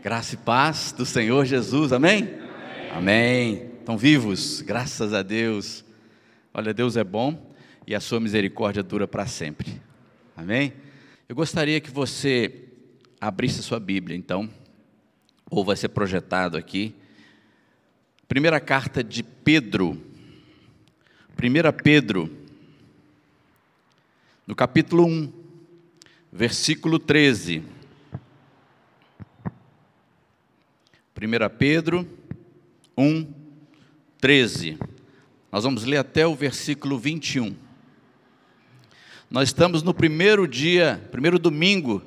Graça e paz do Senhor Jesus, amém? Amém. amém. Estão vivos, graças a Deus. Olha, Deus é bom e a sua misericórdia dura para sempre. Amém? Eu gostaria que você abrisse sua Bíblia, então, ou vai ser projetado aqui. Primeira carta de Pedro. 1 Pedro, no capítulo 1, versículo 13. 1 Pedro 1, 13. Nós vamos ler até o versículo 21. Nós estamos no primeiro dia, primeiro domingo,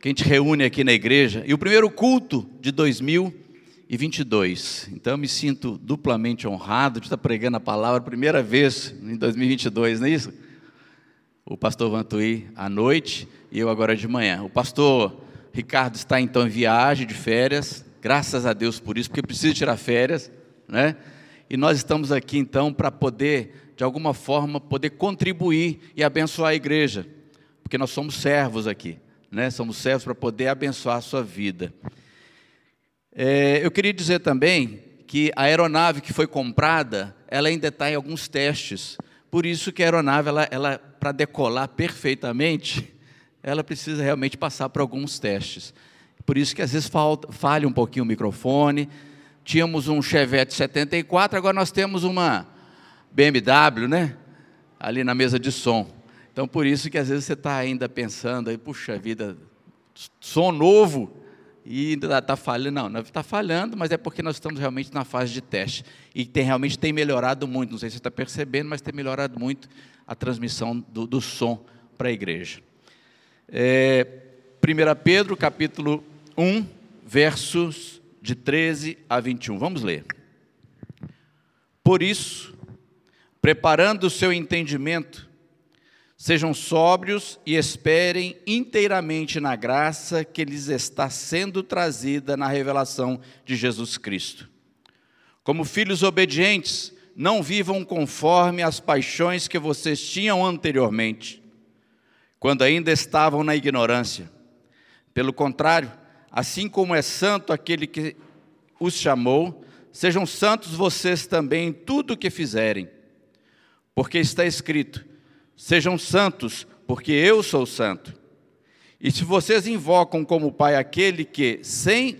que a gente reúne aqui na igreja, e o primeiro culto de 2022. Então eu me sinto duplamente honrado de estar pregando a palavra primeira vez em 2022, não é isso? O pastor Vantuí à noite e eu agora de manhã. O pastor Ricardo está então em viagem de férias, Graças a Deus por isso, porque precisa tirar férias, né? E nós estamos aqui então para poder, de alguma forma, poder contribuir e abençoar a igreja, porque nós somos servos aqui, né? Somos servos para poder abençoar a sua vida. É, eu queria dizer também que a aeronave que foi comprada, ela ainda está em alguns testes. Por isso que a aeronave, ela, ela para decolar perfeitamente, ela precisa realmente passar por alguns testes. Por isso que às vezes falta, falha um pouquinho o microfone. Tínhamos um Chevette 74, agora nós temos uma BMW, né? Ali na mesa de som. Então por isso que às vezes você está ainda pensando aí, puxa vida, som novo e ainda está falhando. Não, não está falhando, mas é porque nós estamos realmente na fase de teste. E tem, realmente tem melhorado muito, não sei se você está percebendo, mas tem melhorado muito a transmissão do, do som para a igreja. É, 1 Pedro, capítulo 1, versos de 13 a 21. Vamos ler. Por isso, preparando o seu entendimento, sejam sóbrios e esperem inteiramente na graça que lhes está sendo trazida na revelação de Jesus Cristo. Como filhos obedientes, não vivam conforme as paixões que vocês tinham anteriormente, quando ainda estavam na ignorância. Pelo contrário, assim como é santo aquele que os chamou, sejam santos vocês também em tudo o que fizerem. Porque está escrito: sejam santos, porque eu sou santo. E se vocês invocam como Pai aquele que, sem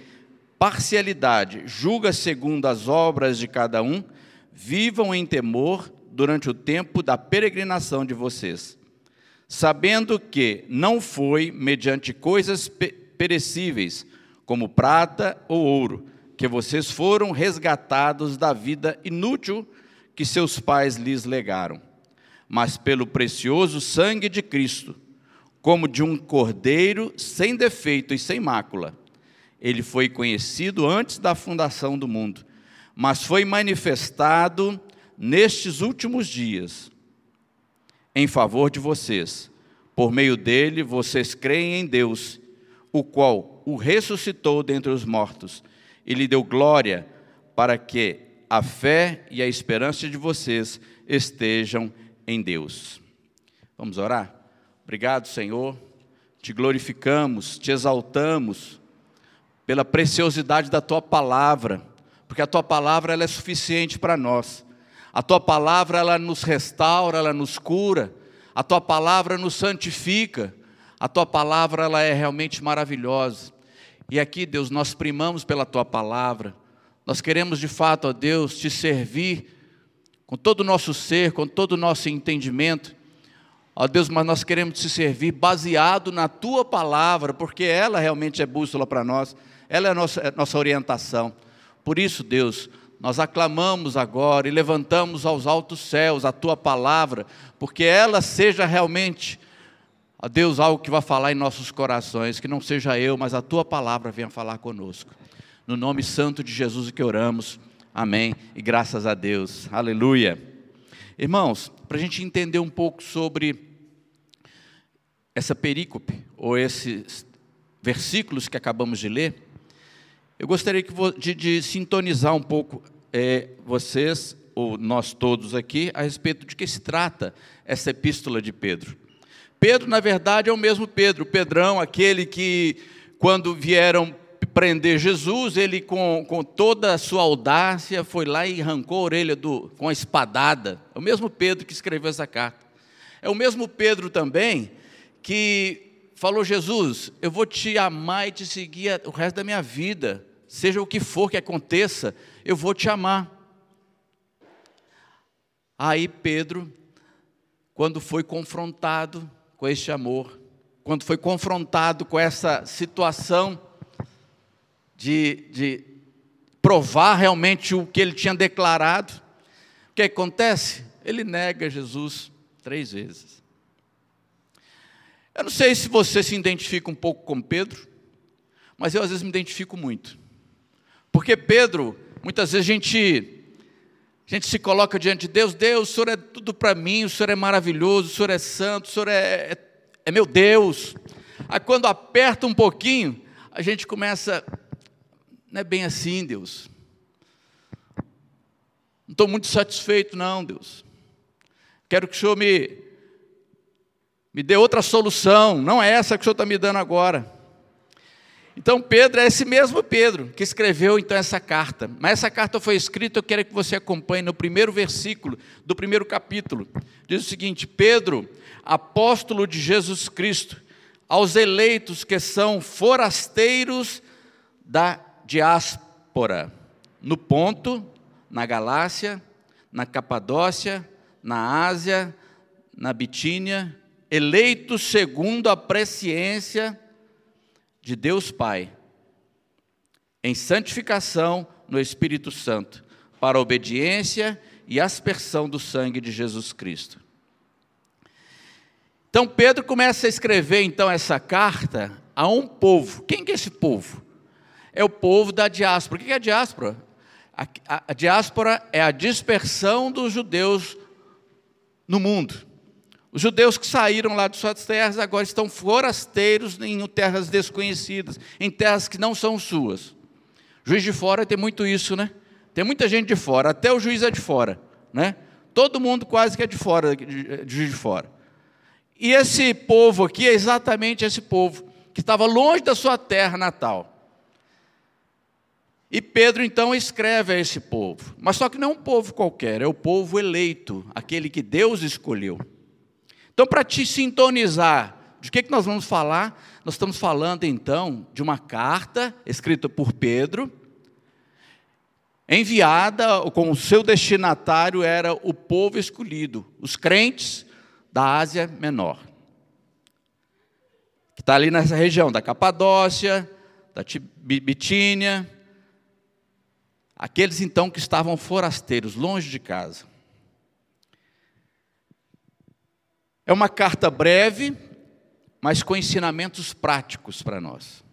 parcialidade, julga segundo as obras de cada um, vivam em temor durante o tempo da peregrinação de vocês, sabendo que não foi mediante coisas perecíveis, como prata ou ouro, que vocês foram resgatados da vida inútil que seus pais lhes legaram, mas pelo precioso sangue de Cristo, como de um cordeiro sem defeito e sem mácula. Ele foi conhecido antes da fundação do mundo, mas foi manifestado nestes últimos dias em favor de vocês. Por meio dele, vocês creem em Deus o qual o ressuscitou dentre os mortos e lhe deu glória, para que a fé e a esperança de vocês estejam em Deus. Vamos orar? Obrigado, Senhor. Te glorificamos, te exaltamos pela preciosidade da tua palavra, porque a tua palavra ela é suficiente para nós. A tua palavra ela nos restaura, ela nos cura. A tua palavra nos santifica. A tua palavra ela é realmente maravilhosa. E aqui, Deus, nós primamos pela tua palavra. Nós queremos de fato, ó Deus, te servir com todo o nosso ser, com todo o nosso entendimento. Ó Deus, mas nós queremos te servir baseado na tua palavra, porque ela realmente é bússola para nós, ela é a nossa, é a nossa orientação. Por isso, Deus, nós aclamamos agora e levantamos aos altos céus a tua palavra, porque ela seja realmente a Deus algo que vai falar em nossos corações, que não seja eu, mas a tua palavra venha falar conosco. No nome santo de Jesus que oramos. Amém. E graças a Deus. Aleluia. Irmãos, para a gente entender um pouco sobre essa perícope, ou esses versículos que acabamos de ler, eu gostaria de, de sintonizar um pouco é, vocês, ou nós todos aqui, a respeito de que se trata essa epístola de Pedro. Pedro, na verdade, é o mesmo Pedro, Pedrão, aquele que, quando vieram prender Jesus, ele, com, com toda a sua audácia, foi lá e arrancou a orelha do, com a espadada. É o mesmo Pedro que escreveu essa carta. É o mesmo Pedro também que falou: Jesus, eu vou te amar e te seguir o resto da minha vida, seja o que for que aconteça, eu vou te amar. Aí Pedro, quando foi confrontado com este amor, quando foi confrontado com essa situação de, de provar realmente o que ele tinha declarado, o que acontece? Ele nega Jesus três vezes. Eu não sei se você se identifica um pouco com Pedro, mas eu às vezes me identifico muito. Porque Pedro, muitas vezes a gente a gente se coloca diante de Deus, Deus, o Senhor é tudo para mim, o Senhor é maravilhoso, o Senhor é santo, o Senhor é, é, é meu Deus. Aí quando aperta um pouquinho, a gente começa, não é bem assim, Deus. Não estou muito satisfeito, não, Deus. Quero que o Senhor me, me dê outra solução, não é essa que o Senhor está me dando agora. Então Pedro é esse mesmo Pedro que escreveu então essa carta. Mas essa carta foi escrita, eu quero que você acompanhe no primeiro versículo do primeiro capítulo. Diz o seguinte: Pedro, apóstolo de Jesus Cristo, aos eleitos que são forasteiros da diáspora, no Ponto, na Galácia, na Capadócia, na Ásia, na Bitínia, eleitos segundo a presciência de Deus Pai, em santificação no Espírito Santo, para obediência e aspersão do sangue de Jesus Cristo. Então Pedro começa a escrever então essa carta a um povo. Quem que é esse povo? É o povo da diáspora. O que é a diáspora? A, a, a diáspora é a dispersão dos judeus no mundo. Os judeus que saíram lá de suas terras agora estão forasteiros em terras desconhecidas, em terras que não são suas. Juiz de fora tem muito isso, né? Tem muita gente de fora, até o juiz é de fora, né? Todo mundo quase que é de fora, de, juiz de fora. E esse povo aqui é exatamente esse povo que estava longe da sua terra natal. E Pedro então escreve a esse povo, mas só que não é um povo qualquer, é o povo eleito, aquele que Deus escolheu. Então, para te sintonizar, de que, que nós vamos falar? Nós estamos falando então de uma carta escrita por Pedro, enviada com o seu destinatário era o povo escolhido, os crentes da Ásia Menor, que está ali nessa região da Capadócia, da Bitínia, aqueles então que estavam forasteiros, longe de casa. É uma carta breve, mas com ensinamentos práticos para nós.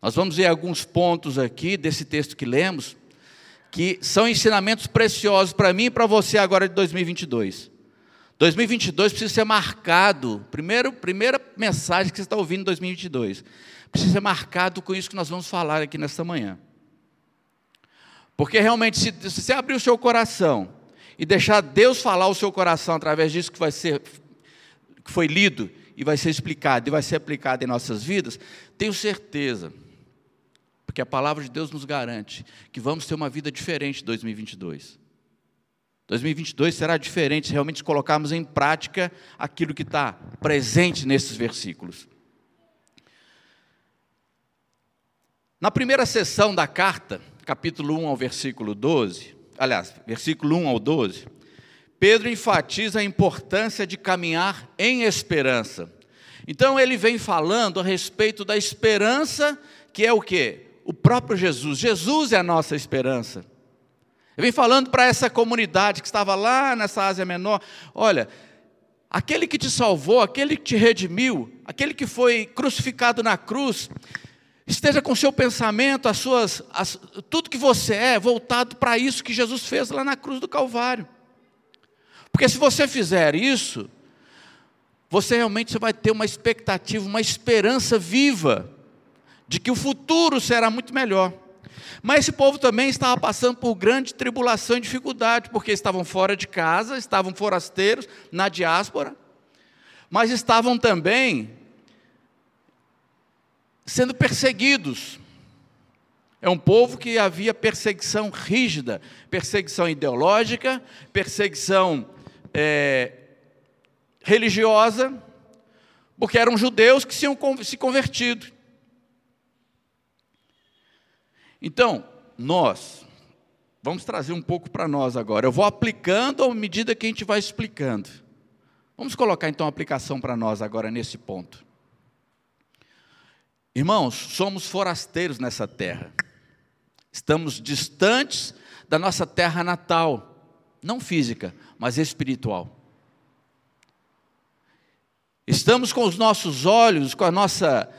Nós vamos ver alguns pontos aqui desse texto que lemos, que são ensinamentos preciosos para mim e para você agora de 2022. 2022 precisa ser marcado, primeiro, primeira mensagem que você está ouvindo em 2022, precisa ser marcado com isso que nós vamos falar aqui nesta manhã. Porque realmente, se, se você abrir o seu coração e deixar Deus falar o seu coração através disso que vai ser que foi lido e vai ser explicado e vai ser aplicado em nossas vidas, tenho certeza, porque a palavra de Deus nos garante que vamos ter uma vida diferente em 2022. 2022 será diferente se realmente colocarmos em prática aquilo que está presente nesses versículos. Na primeira sessão da carta, capítulo 1 ao versículo 12, aliás, versículo 1 ao 12, Pedro enfatiza a importância de caminhar em esperança. Então ele vem falando a respeito da esperança, que é o que? O próprio Jesus. Jesus é a nossa esperança. Ele vem falando para essa comunidade que estava lá nessa Ásia Menor: olha, aquele que te salvou, aquele que te redimiu, aquele que foi crucificado na cruz, esteja com seu pensamento, as suas, as, tudo que você é, voltado para isso que Jesus fez lá na cruz do Calvário. Porque se você fizer isso, você realmente vai ter uma expectativa, uma esperança viva de que o futuro será muito melhor. Mas esse povo também estava passando por grande tribulação e dificuldade, porque estavam fora de casa, estavam forasteiros na diáspora, mas estavam também sendo perseguidos. É um povo que havia perseguição rígida, perseguição ideológica, perseguição é, religiosa, porque eram judeus que tinham se convertido. Então, nós, vamos trazer um pouco para nós agora. Eu vou aplicando à medida que a gente vai explicando. Vamos colocar então a aplicação para nós agora nesse ponto. Irmãos, somos forasteiros nessa terra. Estamos distantes da nossa terra natal, não física, mas espiritual. Estamos com os nossos olhos, com a nossa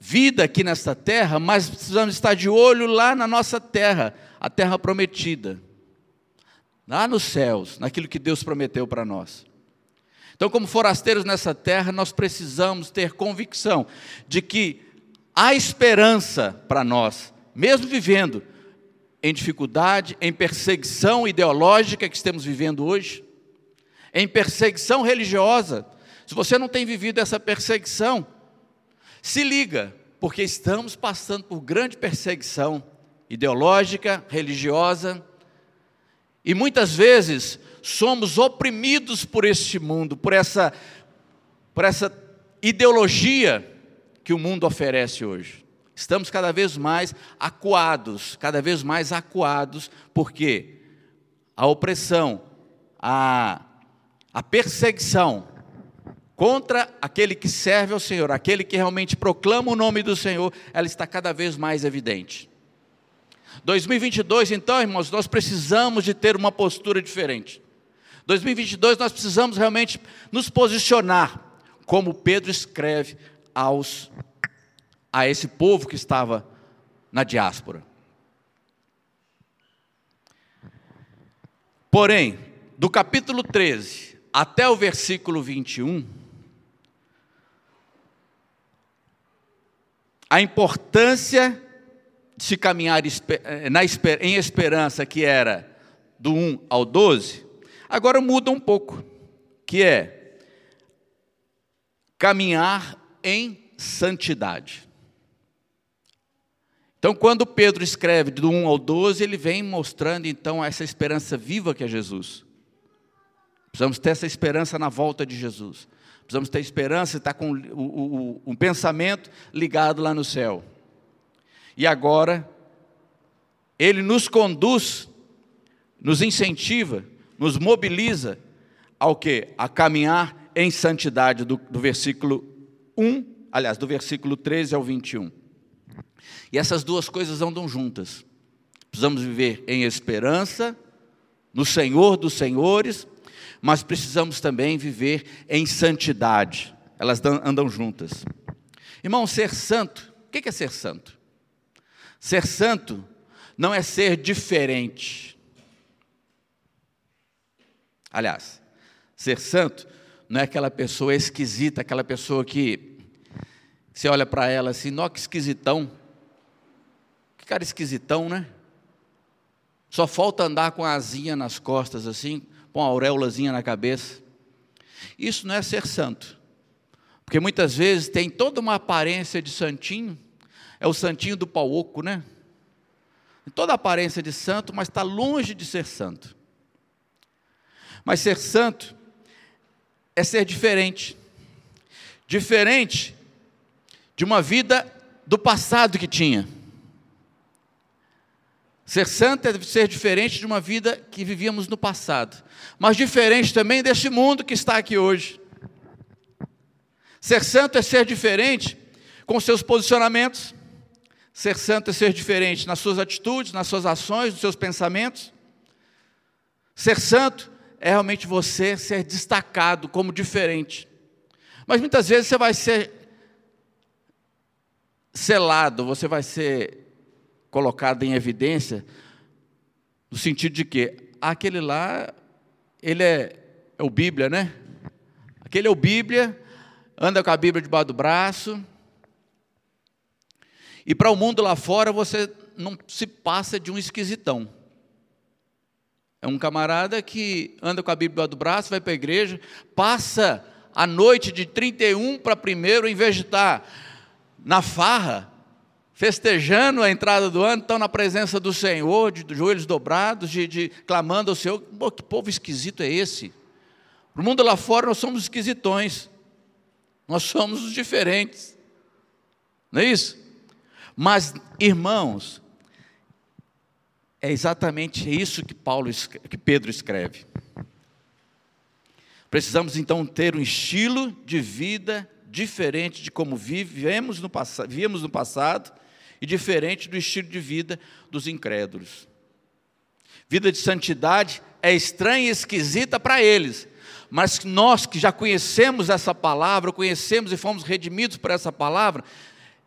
vida aqui nesta terra, mas precisamos estar de olho lá na nossa terra, a terra prometida, lá nos céus, naquilo que Deus prometeu para nós. Então, como forasteiros nessa terra, nós precisamos ter convicção de que há esperança para nós, mesmo vivendo em dificuldade, em perseguição ideológica que estamos vivendo hoje, em perseguição religiosa, se você não tem vivido essa perseguição, se liga, porque estamos passando por grande perseguição ideológica, religiosa, e muitas vezes somos oprimidos por este mundo, por essa, por essa ideologia que o mundo oferece hoje. Estamos cada vez mais acuados, cada vez mais acuados, porque a opressão, a, a perseguição, contra aquele que serve ao Senhor, aquele que realmente proclama o nome do Senhor, ela está cada vez mais evidente. 2022, então, irmãos, nós precisamos de ter uma postura diferente. 2022 nós precisamos realmente nos posicionar, como Pedro escreve aos a esse povo que estava na diáspora. Porém, do capítulo 13 até o versículo 21, a importância de se caminhar eh, em esperança, que era do 1 ao 12, agora muda um pouco, que é caminhar em santidade. Então, quando Pedro escreve do 1 ao 12, ele vem mostrando então essa esperança viva que é Jesus. Precisamos ter essa esperança na volta de Jesus. Precisamos ter esperança e estar com um pensamento ligado lá no céu. E agora, Ele nos conduz, nos incentiva, nos mobiliza ao que? A caminhar em santidade, do, do versículo 1, aliás, do versículo 13 ao 21. E essas duas coisas andam juntas. Precisamos viver em esperança, no Senhor dos Senhores, mas precisamos também viver em santidade. Elas andam juntas. Irmão, ser santo, o que é ser santo? Ser santo não é ser diferente. Aliás, ser santo não é aquela pessoa esquisita, aquela pessoa que você olha para ela assim, nó que esquisitão. Que cara esquisitão, né? Só falta andar com a asinha nas costas assim, com uma auréolazinha na cabeça. Isso não é ser santo. Porque muitas vezes tem toda uma aparência de santinho, é o santinho do pau oco, né? Toda a aparência de santo, mas está longe de ser santo. Mas ser santo é ser diferente. Diferente de uma vida do passado que tinha. Ser santo é ser diferente de uma vida que vivíamos no passado, mas diferente também deste mundo que está aqui hoje. Ser santo é ser diferente com seus posicionamentos, ser santo é ser diferente nas suas atitudes, nas suas ações, nos seus pensamentos. Ser santo é realmente você ser destacado como diferente. Mas muitas vezes você vai ser selado, você vai ser colocado em evidência, no sentido de que aquele lá, ele é, é o Bíblia, né? Aquele é o Bíblia, anda com a Bíblia debaixo do braço. E para o mundo lá fora você não se passa de um esquisitão. É um camarada que anda com a Bíblia do braço, vai para a igreja, passa a noite de 31 para primeiro, em vez de estar na farra, festejando a entrada do ano, estão na presença do Senhor, de, de joelhos dobrados, de, de, clamando ao Senhor. Pô, que povo esquisito é esse? No mundo lá fora nós somos esquisitões, nós somos os diferentes, não é isso? Mas, irmãos, é exatamente isso que Paulo, que Pedro escreve. Precisamos então ter um estilo de vida diferente de como vivemos no, no passado e diferente do estilo de vida dos incrédulos. Vida de santidade é estranha e esquisita para eles, mas nós que já conhecemos essa palavra, conhecemos e fomos redimidos por essa palavra,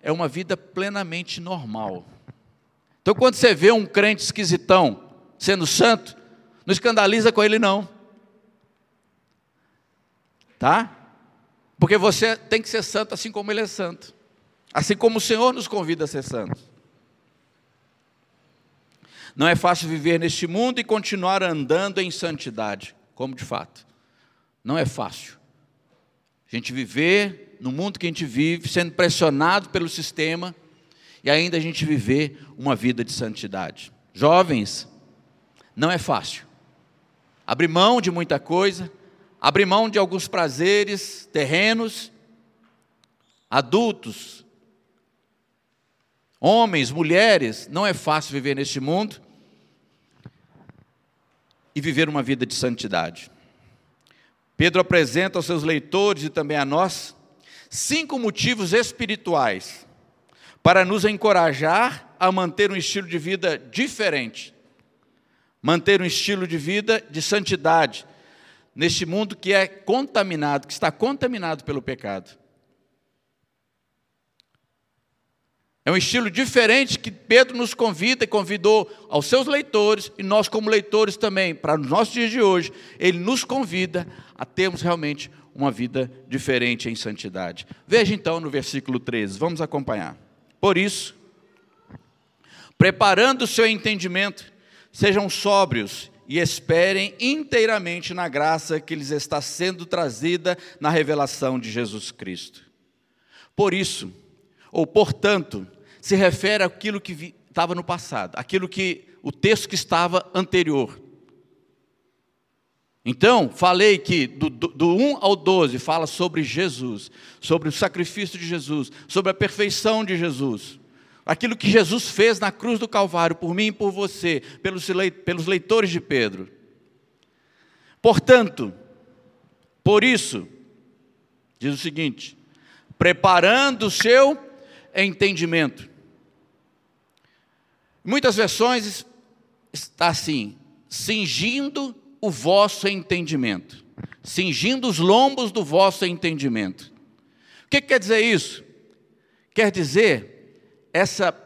é uma vida plenamente normal. Então, quando você vê um crente esquisitão sendo santo, não escandaliza com ele, não. Tá? Porque você tem que ser santo assim como ele é santo. Assim como o Senhor nos convida a ser santos. Não é fácil viver neste mundo e continuar andando em santidade, como de fato. Não é fácil. A gente viver no mundo que a gente vive, sendo pressionado pelo sistema, e ainda a gente viver uma vida de santidade. Jovens, não é fácil. Abrir mão de muita coisa, abrir mão de alguns prazeres terrenos, adultos, homens, mulheres, não é fácil viver neste mundo e viver uma vida de santidade. Pedro apresenta aos seus leitores e também a nós cinco motivos espirituais para nos encorajar a manter um estilo de vida diferente, manter um estilo de vida de santidade neste mundo que é contaminado, que está contaminado pelo pecado. É um estilo diferente que Pedro nos convida e convidou aos seus leitores, e nós, como leitores também, para os nossos dias de hoje, ele nos convida a termos realmente uma vida diferente em santidade. Veja então no versículo 13, vamos acompanhar. Por isso, preparando o seu entendimento, sejam sóbrios e esperem inteiramente na graça que lhes está sendo trazida na revelação de Jesus Cristo. Por isso, ou portanto, se refere àquilo que estava no passado, aquilo que o texto que estava anterior. Então, falei que do, do, do 1 ao 12 fala sobre Jesus, sobre o sacrifício de Jesus, sobre a perfeição de Jesus. Aquilo que Jesus fez na cruz do Calvário, por mim e por você, pelos, pelos leitores de Pedro. Portanto, por isso, diz o seguinte: preparando o seu entendimento. Muitas versões está assim: cingindo o vosso entendimento, cingindo os lombos do vosso entendimento. O que quer dizer isso? Quer dizer essa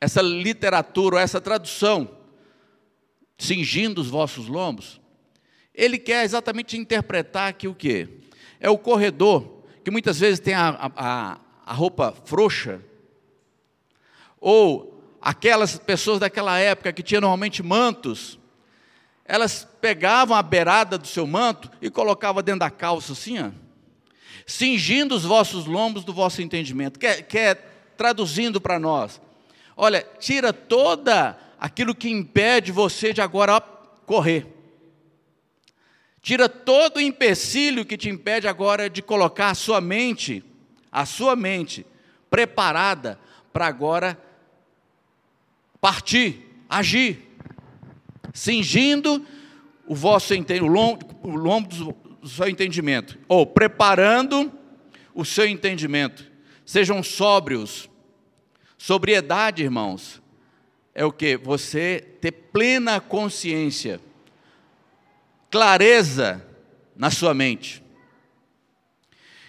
essa literatura, essa tradução, cingindo os vossos lombos, ele quer exatamente interpretar que o quê? É o corredor, que muitas vezes tem a, a, a roupa frouxa, ou aquelas pessoas daquela época que tinham normalmente mantos, elas pegavam a beirada do seu manto e colocavam dentro da calça assim, ó, cingindo os vossos lombos do vosso entendimento. Quer, quer traduzindo para nós, olha, tira toda aquilo que impede você de agora correr. Tira todo o empecilho que te impede agora de colocar a sua mente a sua mente preparada para agora partir, agir, cingindo o vosso o lombo, o lombo do seu entendimento, ou preparando o seu entendimento. Sejam sóbrios. Sobriedade, irmãos, é o que? Você ter plena consciência, clareza na sua mente.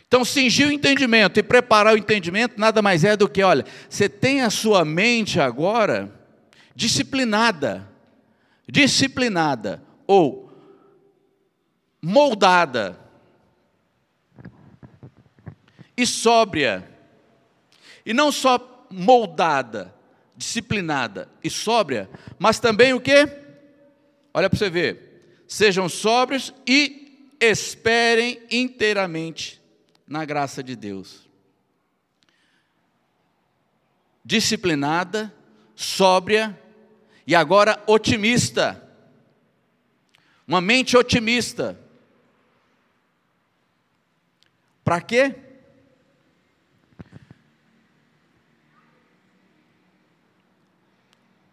Então, cingir o entendimento e preparar o entendimento nada mais é do que, olha, você tem a sua mente agora disciplinada, disciplinada ou moldada e sóbria. E não só moldada, disciplinada e sóbria, mas também o que? Olha para você ver. Sejam sóbrios e esperem inteiramente na graça de Deus. disciplinada, sóbria e agora otimista. Uma mente otimista. Para quê?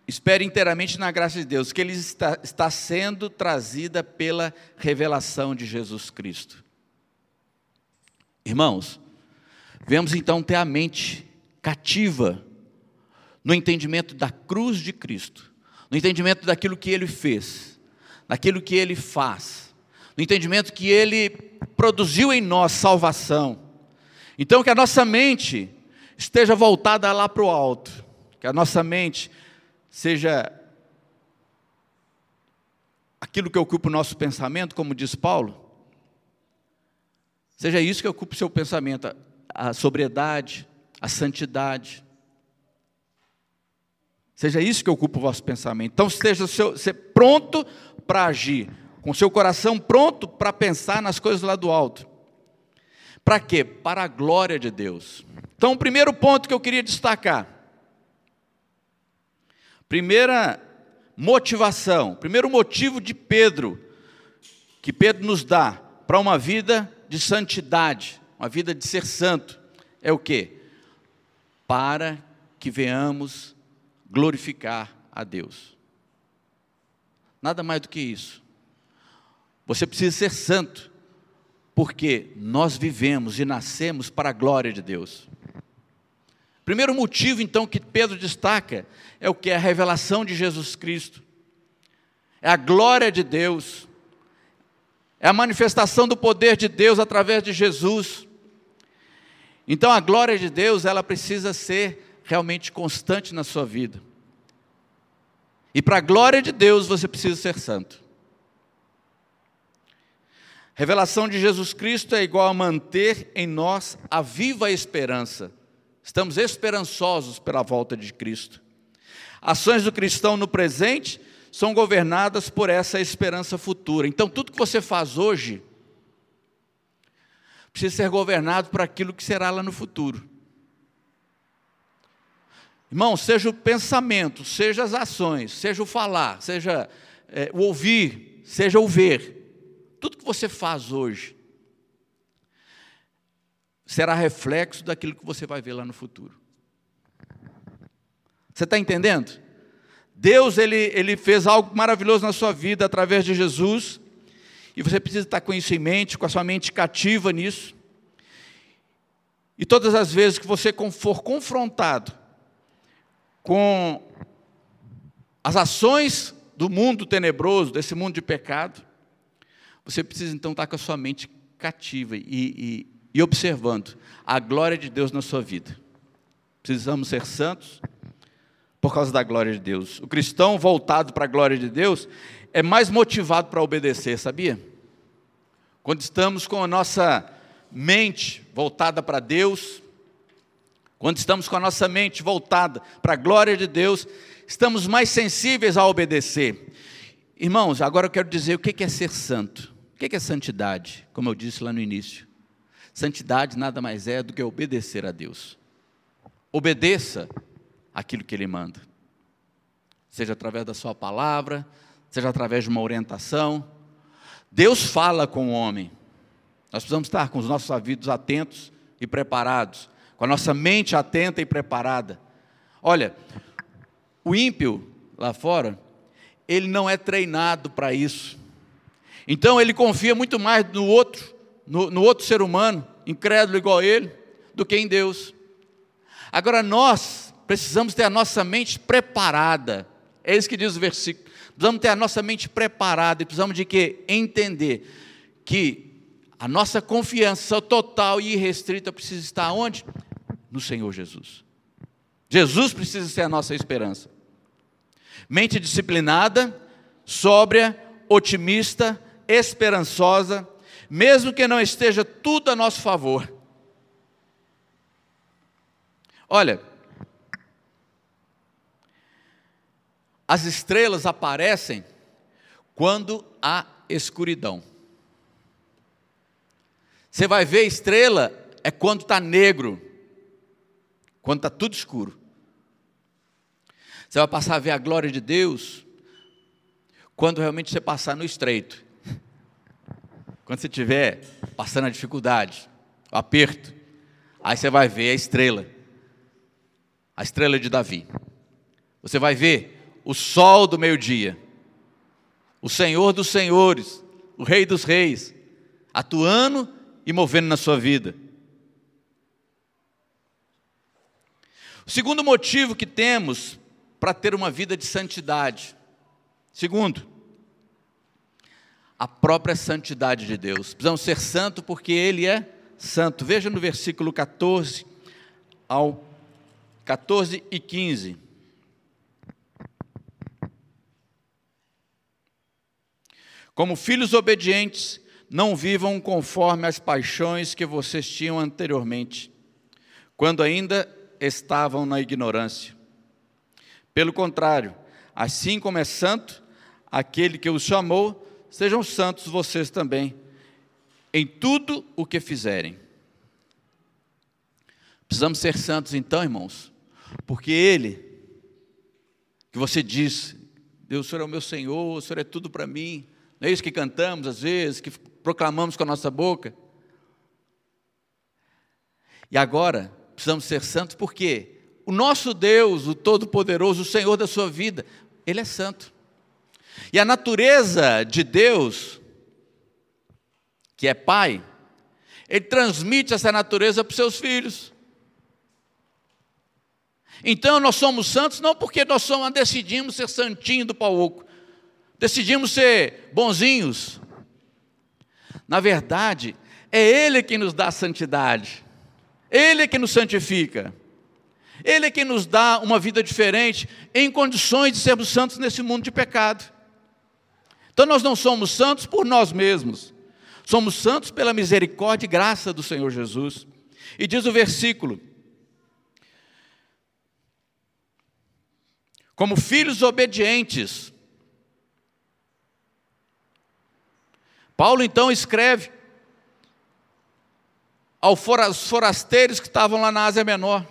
Espere inteiramente na graça de Deus, que ele está, está sendo trazida pela revelação de Jesus Cristo. Irmãos, vemos então ter a mente cativa no entendimento da cruz de Cristo, no entendimento daquilo que ele fez, daquilo que ele faz, no entendimento que ele produziu em nós salvação. Então, que a nossa mente esteja voltada lá para o alto, que a nossa mente seja aquilo que ocupa o nosso pensamento, como diz Paulo, seja isso que ocupa o seu pensamento, a, sobriedade, a santidade. Seja isso que ocupa o vosso pensamento. Então esteja seu, ser pronto para agir, com seu coração pronto para pensar nas coisas lá do alto. Para quê? Para a glória de Deus. Então, o primeiro ponto que eu queria destacar Primeira motivação, primeiro motivo de Pedro, que Pedro nos dá para uma vida de santidade, uma vida de ser santo, é o que? Para que venhamos glorificar a Deus. Nada mais do que isso. Você precisa ser santo, porque nós vivemos e nascemos para a glória de Deus. Primeiro motivo, então, que Pedro destaca é o que? A revelação de Jesus Cristo. É a glória de Deus. É a manifestação do poder de Deus através de Jesus. Então, a glória de Deus, ela precisa ser realmente constante na sua vida. E para a glória de Deus, você precisa ser santo. Revelação de Jesus Cristo é igual a manter em nós a viva esperança Estamos esperançosos pela volta de Cristo. Ações do cristão no presente são governadas por essa esperança futura. Então, tudo que você faz hoje precisa ser governado por aquilo que será lá no futuro. Irmão, seja o pensamento, seja as ações, seja o falar, seja é, o ouvir, seja o ver. Tudo que você faz hoje será reflexo daquilo que você vai ver lá no futuro. Você está entendendo? Deus ele, ele fez algo maravilhoso na sua vida através de Jesus, e você precisa estar com isso em mente, com a sua mente cativa nisso. E todas as vezes que você for confrontado com as ações do mundo tenebroso, desse mundo de pecado, você precisa então estar com a sua mente cativa e, e, e observando a glória de Deus na sua vida. Precisamos ser santos por causa da glória de Deus. O cristão voltado para a glória de Deus é mais motivado para obedecer, sabia? Quando estamos com a nossa mente voltada para Deus, quando estamos com a nossa mente voltada para a glória de Deus, estamos mais sensíveis a obedecer. Irmãos, agora eu quero dizer o que é ser santo. O que é santidade? Como eu disse lá no início. Santidade nada mais é do que obedecer a Deus. Obedeça aquilo que Ele manda, seja através da Sua palavra, seja através de uma orientação. Deus fala com o homem. Nós precisamos estar com os nossos ouvidos atentos e preparados, com a nossa mente atenta e preparada. Olha, o ímpio lá fora, ele não é treinado para isso. Então ele confia muito mais no outro no, no outro ser humano, incrédulo igual a ele, do que em Deus. Agora nós precisamos ter a nossa mente preparada. É isso que diz o versículo. Precisamos ter a nossa mente preparada e precisamos de que entender que a nossa confiança total e irrestrita precisa estar onde? No Senhor Jesus. Jesus precisa ser a nossa esperança. Mente disciplinada, sóbria, otimista, esperançosa, mesmo que não esteja tudo a nosso favor. Olha, as estrelas aparecem quando há escuridão. Você vai ver estrela é quando está negro, quando está tudo escuro. Você vai passar a ver a glória de Deus quando realmente você passar no estreito. Quando você estiver passando a dificuldade, o aperto, aí você vai ver a estrela, a estrela de Davi. Você vai ver o sol do meio-dia, o Senhor dos senhores, o Rei dos reis, atuando e movendo na sua vida. O segundo motivo que temos para ter uma vida de santidade, segundo, a própria santidade de Deus. Precisamos ser santo porque Ele é santo. Veja no versículo 14 ao 14 e 15. Como filhos obedientes, não vivam conforme as paixões que vocês tinham anteriormente, quando ainda estavam na ignorância. Pelo contrário, assim como é santo aquele que os chamou, sejam santos vocês também, em tudo o que fizerem. Precisamos ser santos então, irmãos, porque Ele, que você diz, Deus, o Senhor é o meu Senhor, o Senhor é tudo para mim, não é isso que cantamos às vezes, que proclamamos com a nossa boca? E agora, precisamos ser santos porque o nosso Deus, o Todo-Poderoso, o Senhor da sua vida, Ele é santo. E a natureza de Deus, que é Pai, Ele transmite essa natureza para os seus filhos. Então nós somos santos não porque nós somos, decidimos ser santinho do pau oco, decidimos ser bonzinhos. Na verdade, é Ele que nos dá a santidade. Ele é que nos santifica. Ele é que nos dá uma vida diferente, em condições de sermos santos nesse mundo de pecado. Então nós não somos santos por nós mesmos, somos santos pela misericórdia e graça do Senhor Jesus. E diz o versículo: como filhos obedientes. Paulo então escreve aos forasteiros que estavam lá na Ásia Menor.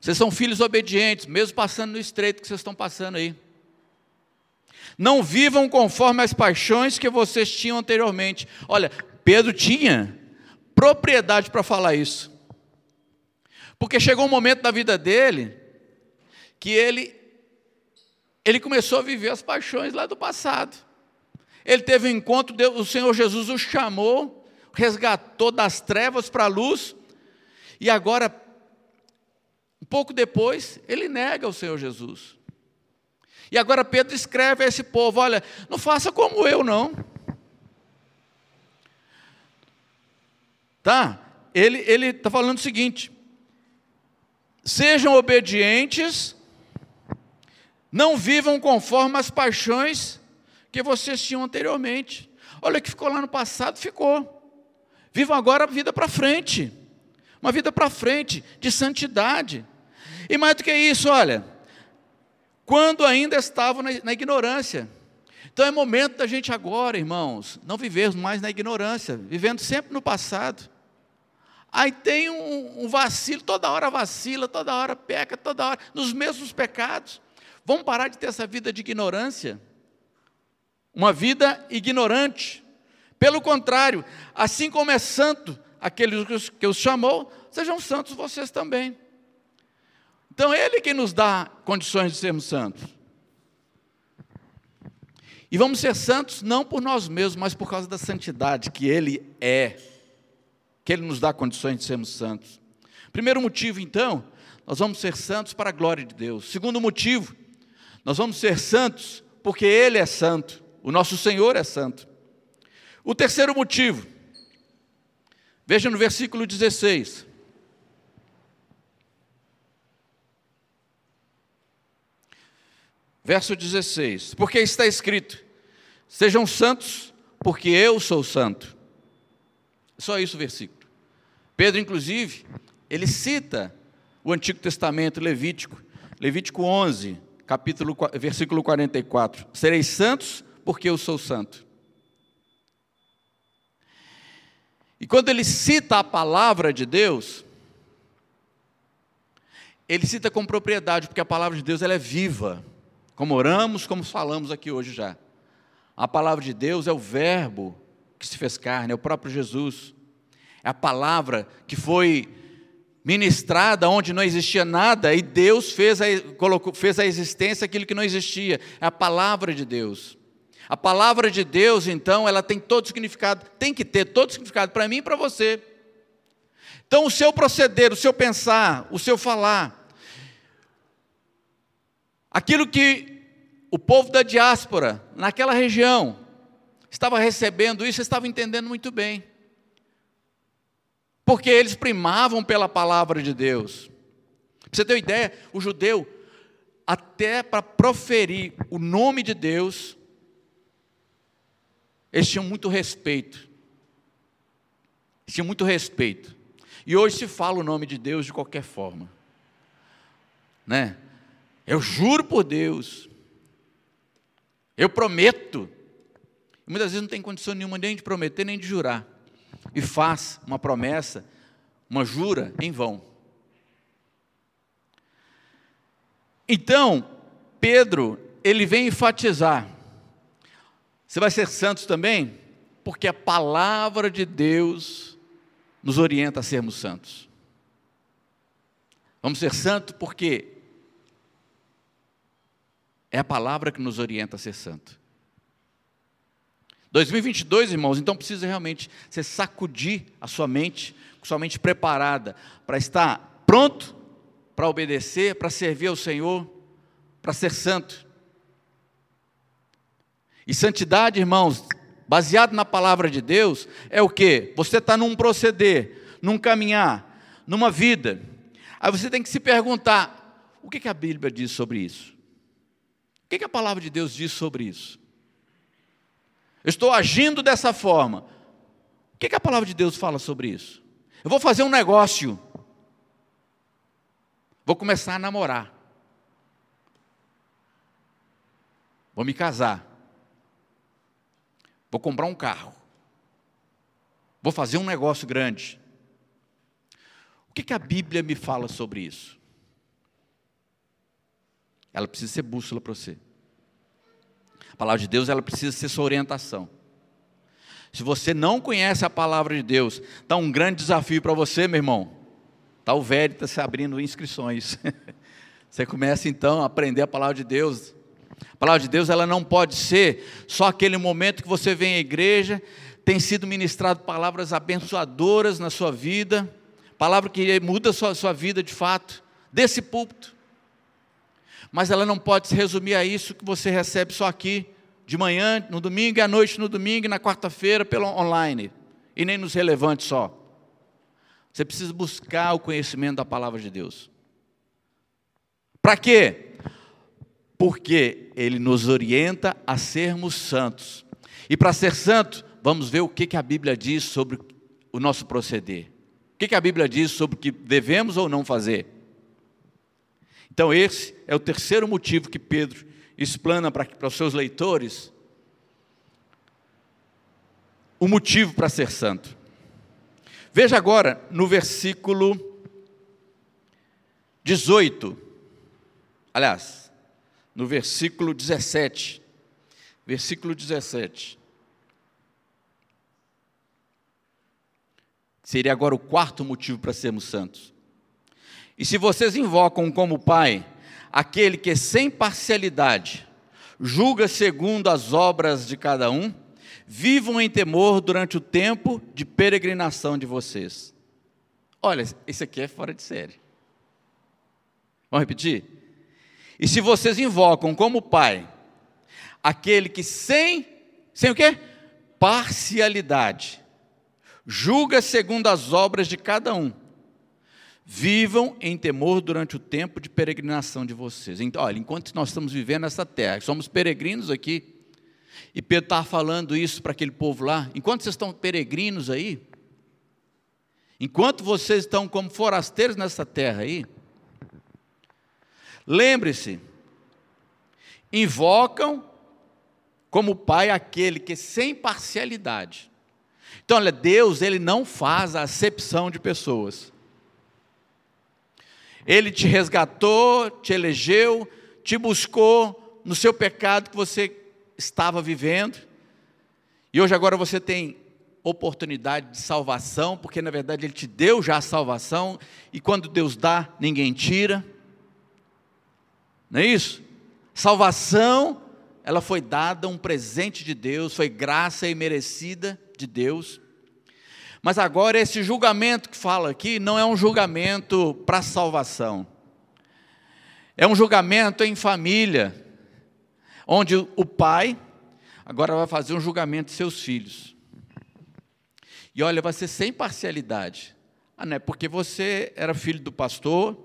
Vocês são filhos obedientes, mesmo passando no estreito que vocês estão passando aí. Não vivam conforme as paixões que vocês tinham anteriormente. Olha, Pedro tinha propriedade para falar isso. Porque chegou um momento da vida dele que ele ele começou a viver as paixões lá do passado. Ele teve um encontro, o Senhor Jesus o chamou resgatou das trevas para a luz, e agora, um pouco depois, ele nega o Senhor Jesus. E agora Pedro escreve a esse povo: olha, não faça como eu, não. Tá? Ele está falando o seguinte: sejam obedientes, não vivam conforme as paixões que vocês tinham anteriormente. Olha o que ficou lá no passado, ficou. Vivam agora a vida para frente. Uma vida para frente, de santidade. E mais do que isso, olha, quando ainda estavam na, na ignorância. Então é momento da gente agora, irmãos, não vivermos mais na ignorância, vivendo sempre no passado. Aí tem um, um, vacilo, toda hora vacila, toda hora peca, toda hora, nos mesmos pecados. Vamos parar de ter essa vida de ignorância. Uma vida ignorante. Pelo contrário, assim como é santo aquele que os chamou, sejam santos vocês também. Então, Ele que nos dá condições de sermos santos. E vamos ser santos não por nós mesmos, mas por causa da santidade que Ele é, que Ele nos dá condições de sermos santos. Primeiro motivo, então, nós vamos ser santos para a glória de Deus. Segundo motivo, nós vamos ser santos porque Ele é santo, o nosso Senhor é santo. O terceiro motivo, veja no versículo 16. Verso 16: Porque está escrito: Sejam santos, porque eu sou santo. Só isso o versículo. Pedro, inclusive, ele cita o Antigo Testamento, Levítico, Levítico 11, capítulo, versículo 44. Sereis santos, porque eu sou santo. E quando ele cita a palavra de Deus, ele cita com propriedade, porque a palavra de Deus ela é viva, como oramos, como falamos aqui hoje já. A palavra de Deus é o verbo que se fez carne, é o próprio Jesus. É a palavra que foi ministrada onde não existia nada e Deus fez a, colocou, fez a existência aquilo que não existia. É a palavra de Deus. A palavra de Deus, então, ela tem todo significado, tem que ter todo significado para mim e para você. Então, o seu proceder, o seu pensar, o seu falar, aquilo que o povo da diáspora, naquela região, estava recebendo isso, estava entendendo muito bem. Porque eles primavam pela palavra de Deus. Para você ter uma ideia, o judeu, até para proferir o nome de Deus, eles tinham muito respeito. Eles tinham muito respeito. E hoje se fala o nome de Deus de qualquer forma. Né? Eu juro por Deus. Eu prometo. Muitas vezes não tem condição nenhuma nem de prometer, nem de jurar. E faz uma promessa, uma jura em vão. Então, Pedro, ele vem enfatizar. Você vai ser santos também? Porque a palavra de Deus nos orienta a sermos santos. Vamos ser santos porque é a palavra que nos orienta a ser santo. 2022, irmãos, então precisa realmente você sacudir a sua mente, com sua mente preparada para estar pronto para obedecer, para servir ao Senhor, para ser santo. E santidade, irmãos, baseado na palavra de Deus, é o que? Você está num proceder, num caminhar, numa vida. Aí você tem que se perguntar: o que, que a Bíblia diz sobre isso? O que, que a palavra de Deus diz sobre isso? Eu estou agindo dessa forma. O que, que a palavra de Deus fala sobre isso? Eu vou fazer um negócio. Vou começar a namorar. Vou me casar. Vou comprar um carro. Vou fazer um negócio grande. O que, que a Bíblia me fala sobre isso? Ela precisa ser bússola para você. A palavra de Deus, ela precisa ser sua orientação. Se você não conhece a palavra de Deus, está um grande desafio para você, meu irmão. Está o Veritas se abrindo inscrições. Você começa então a aprender a palavra de Deus, a palavra de Deus ela não pode ser só aquele momento que você vem à igreja, tem sido ministrado palavras abençoadoras na sua vida, palavra que muda a sua, sua vida de fato, desse púlpito. Mas ela não pode se resumir a isso que você recebe só aqui, de manhã, no domingo, e à noite no domingo, e na quarta-feira pelo online, e nem nos relevantes só. Você precisa buscar o conhecimento da palavra de Deus. Para quê? Porque ele nos orienta a sermos santos. E para ser santo, vamos ver o que, que a Bíblia diz sobre o nosso proceder. O que, que a Bíblia diz sobre o que devemos ou não fazer. Então, esse é o terceiro motivo que Pedro explana para, para os seus leitores o motivo para ser santo. Veja agora no versículo 18. Aliás, no versículo 17. Versículo 17. Seria agora o quarto motivo para sermos santos. E se vocês invocam como Pai aquele que sem parcialidade julga segundo as obras de cada um, vivam em temor durante o tempo de peregrinação de vocês. Olha, isso aqui é fora de série. Vamos repetir? E se vocês invocam como Pai aquele que sem, sem o quê? Parcialidade, julga segundo as obras de cada um, vivam em temor durante o tempo de peregrinação de vocês. Então, olha, enquanto nós estamos vivendo nessa terra, somos peregrinos aqui, e Pedro estava falando isso para aquele povo lá, enquanto vocês estão peregrinos aí, enquanto vocês estão como forasteiros nessa terra aí, Lembre-se, invocam como Pai aquele que sem parcialidade. Então, olha, Deus ele não faz a acepção de pessoas. Ele te resgatou, te elegeu, te buscou no seu pecado que você estava vivendo. E hoje agora você tem oportunidade de salvação, porque na verdade ele te deu já a salvação, e quando Deus dá, ninguém tira. Não é isso? Salvação, ela foi dada um presente de Deus, foi graça e merecida de Deus. Mas agora esse julgamento que fala aqui não é um julgamento para salvação. É um julgamento em família, onde o pai agora vai fazer um julgamento de seus filhos. E olha, vai ser sem parcialidade. Ah, não é porque você era filho do pastor,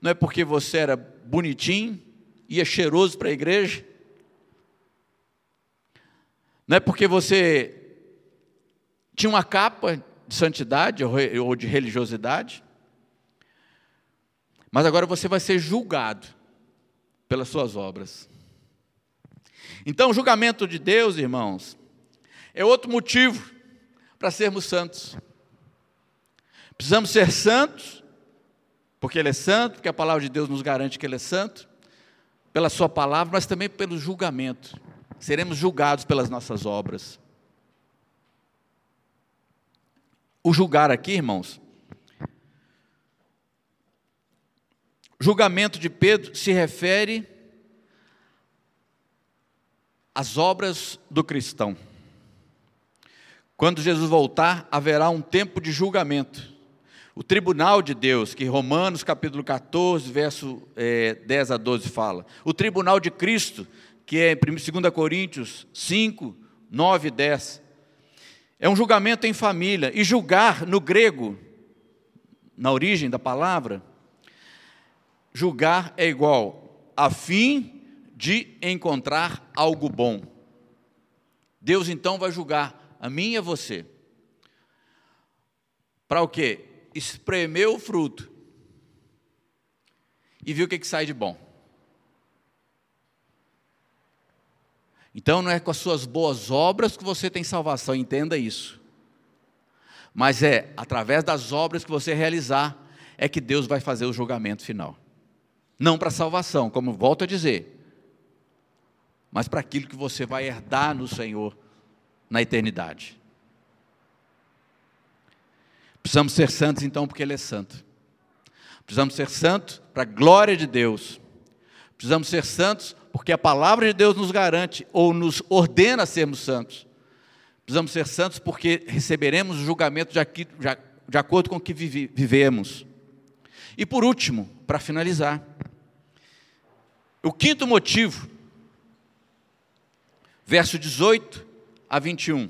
não é porque você era bonitinho, ia cheiroso para a igreja, não é porque você tinha uma capa de santidade ou de religiosidade, mas agora você vai ser julgado pelas suas obras. Então, o julgamento de Deus, irmãos, é outro motivo para sermos santos. Precisamos ser santos, porque Ele é santo, porque a palavra de Deus nos garante que Ele é santo, pela Sua palavra, mas também pelo julgamento. Seremos julgados pelas nossas obras. O julgar aqui, irmãos, julgamento de Pedro se refere às obras do cristão. Quando Jesus voltar, haverá um tempo de julgamento. O tribunal de Deus, que Romanos capítulo 14, verso é, 10 a 12 fala. O tribunal de Cristo, que é 2 Coríntios 5, 9 e 10. É um julgamento em família. E julgar, no grego, na origem da palavra, julgar é igual a fim de encontrar algo bom. Deus então vai julgar a mim e a você. Para o quê? Espremer o fruto e ver o que, que sai de bom. Então não é com as suas boas obras que você tem salvação, entenda isso. Mas é através das obras que você realizar é que Deus vai fazer o julgamento final. Não para salvação, como volto a dizer, mas para aquilo que você vai herdar no Senhor na eternidade. Precisamos ser santos então, porque Ele é santo. Precisamos ser santos para a glória de Deus. Precisamos ser santos porque a palavra de Deus nos garante ou nos ordena sermos santos. Precisamos ser santos porque receberemos o julgamento de, aqui, de acordo com o que vive, vivemos. E por último, para finalizar, o quinto motivo, verso 18 a 21.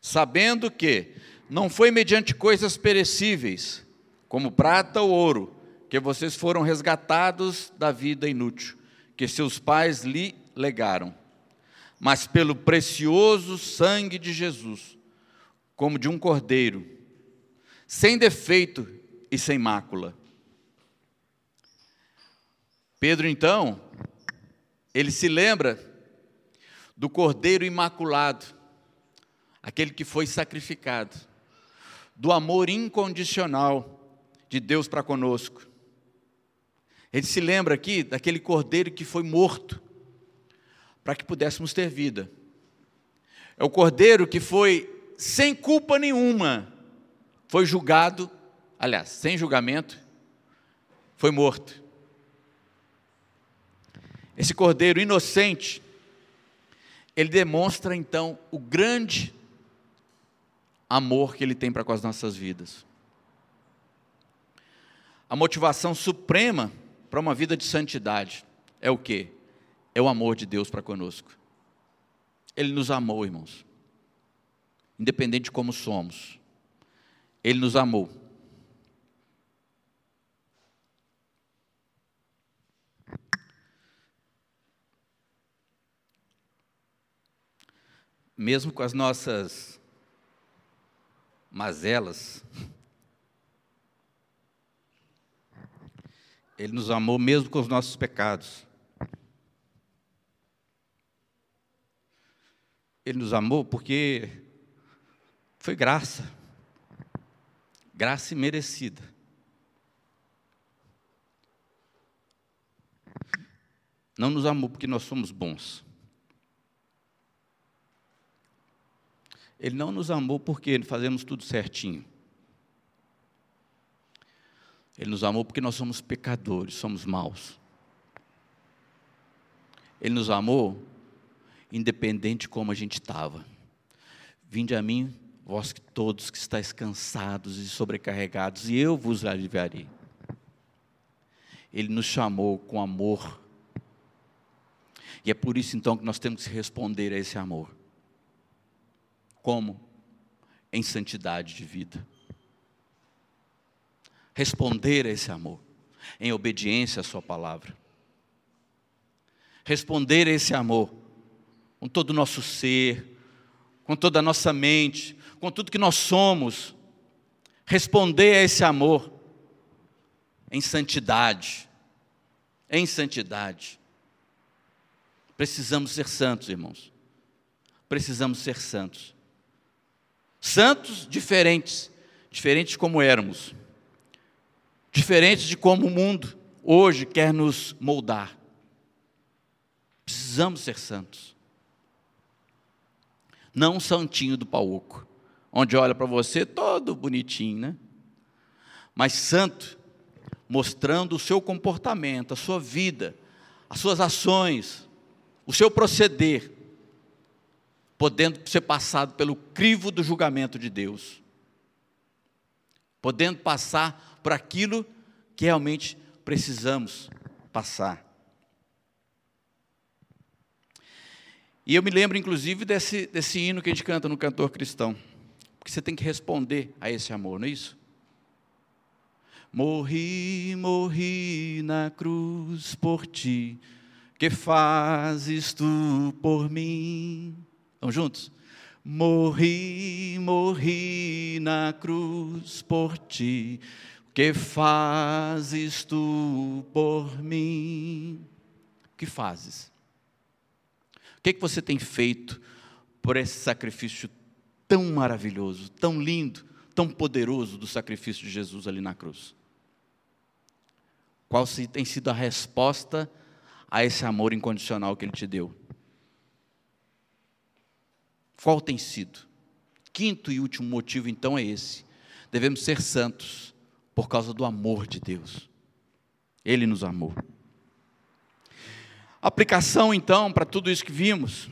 Sabendo que não foi mediante coisas perecíveis, como prata ou ouro, que vocês foram resgatados da vida inútil, que seus pais lhe legaram, mas pelo precioso sangue de Jesus, como de um cordeiro, sem defeito e sem mácula. Pedro, então, ele se lembra do Cordeiro Imaculado, aquele que foi sacrificado, do amor incondicional de Deus para conosco. Ele se lembra aqui daquele cordeiro que foi morto para que pudéssemos ter vida. É o cordeiro que foi sem culpa nenhuma, foi julgado, aliás, sem julgamento, foi morto. Esse cordeiro inocente, ele demonstra então o grande amor que ele tem para com as nossas vidas. A motivação suprema para uma vida de santidade é o que? É o amor de Deus para conosco. Ele nos amou, irmãos. Independente de como somos. Ele nos amou. mesmo com as nossas mazelas, Ele nos amou mesmo com os nossos pecados. Ele nos amou porque Foi graça. Graça imerecida. Não nos amou porque nós somos bons. Ele não nos amou porque fazemos tudo certinho. Ele nos amou porque nós somos pecadores, somos maus. Ele nos amou independente de como a gente estava. Vinde a mim, vós que todos que estáis cansados e sobrecarregados, e eu vos aliviarei. Ele nos chamou com amor. E é por isso então que nós temos que responder a esse amor. Como? Em santidade de vida. Responder a esse amor, em obediência à Sua palavra. Responder a esse amor, com todo o nosso ser, com toda a nossa mente, com tudo que nós somos. Responder a esse amor em santidade. Em santidade. Precisamos ser santos, irmãos. Precisamos ser santos. Santos diferentes, diferentes como éramos, diferentes de como o mundo hoje quer nos moldar. Precisamos ser santos. Não um santinho do pauco, onde olha para você todo bonitinho, né? Mas santo, mostrando o seu comportamento, a sua vida, as suas ações, o seu proceder, podendo ser passado pelo crivo do julgamento de Deus, podendo passar por aquilo que realmente precisamos passar. E eu me lembro, inclusive, desse, desse hino que a gente canta no cantor cristão, porque você tem que responder a esse amor, não é isso? Morri, morri na cruz por ti, que fazes tu por mim? Vamos juntos? Morri, morri na cruz por ti, o que fazes tu por mim? O que fazes? O que, que você tem feito por esse sacrifício tão maravilhoso, tão lindo, tão poderoso do sacrifício de Jesus ali na cruz? Qual tem sido a resposta a esse amor incondicional que Ele te deu? Qual tem sido? Quinto e último motivo, então, é esse: devemos ser santos por causa do amor de Deus. Ele nos amou. Aplicação, então, para tudo isso que vimos,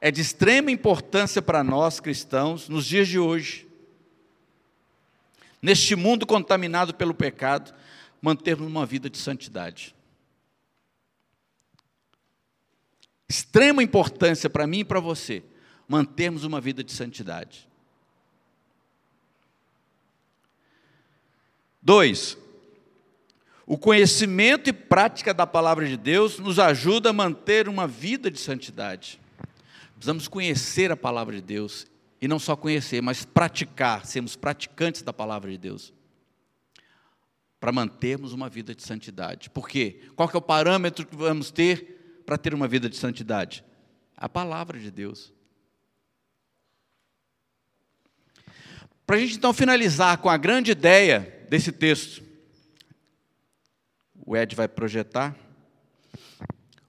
é de extrema importância para nós cristãos nos dias de hoje, neste mundo contaminado pelo pecado, mantermos uma vida de santidade. Extrema importância para mim e para você mantermos uma vida de santidade. Dois, o conhecimento e prática da palavra de Deus nos ajuda a manter uma vida de santidade. Precisamos conhecer a palavra de Deus e não só conhecer, mas praticar, sermos praticantes da palavra de Deus. Para mantermos uma vida de santidade. Por quê? Qual é o parâmetro que vamos ter para ter uma vida de santidade? A palavra de Deus. Para a gente então finalizar com a grande ideia desse texto, o Ed vai projetar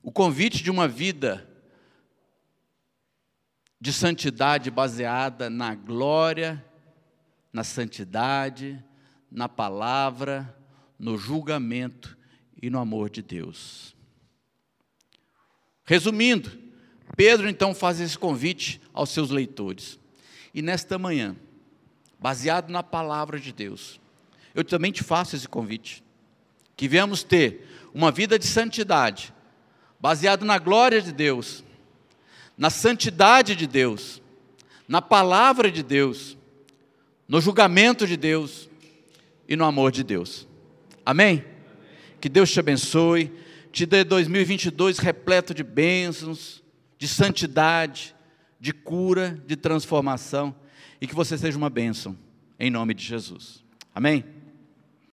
o convite de uma vida de santidade baseada na glória, na santidade, na palavra, no julgamento e no amor de Deus. Resumindo, Pedro então faz esse convite aos seus leitores. E nesta manhã, baseado na palavra de Deus, eu também te faço esse convite. Que venhamos ter uma vida de santidade, baseado na glória de Deus, na santidade de Deus, na palavra de Deus, no julgamento de Deus e no amor de Deus. Amém? Que Deus te abençoe te dê 2022 repleto de bênçãos, de santidade, de cura, de transformação e que você seja uma bênção, em nome de Jesus. Amém?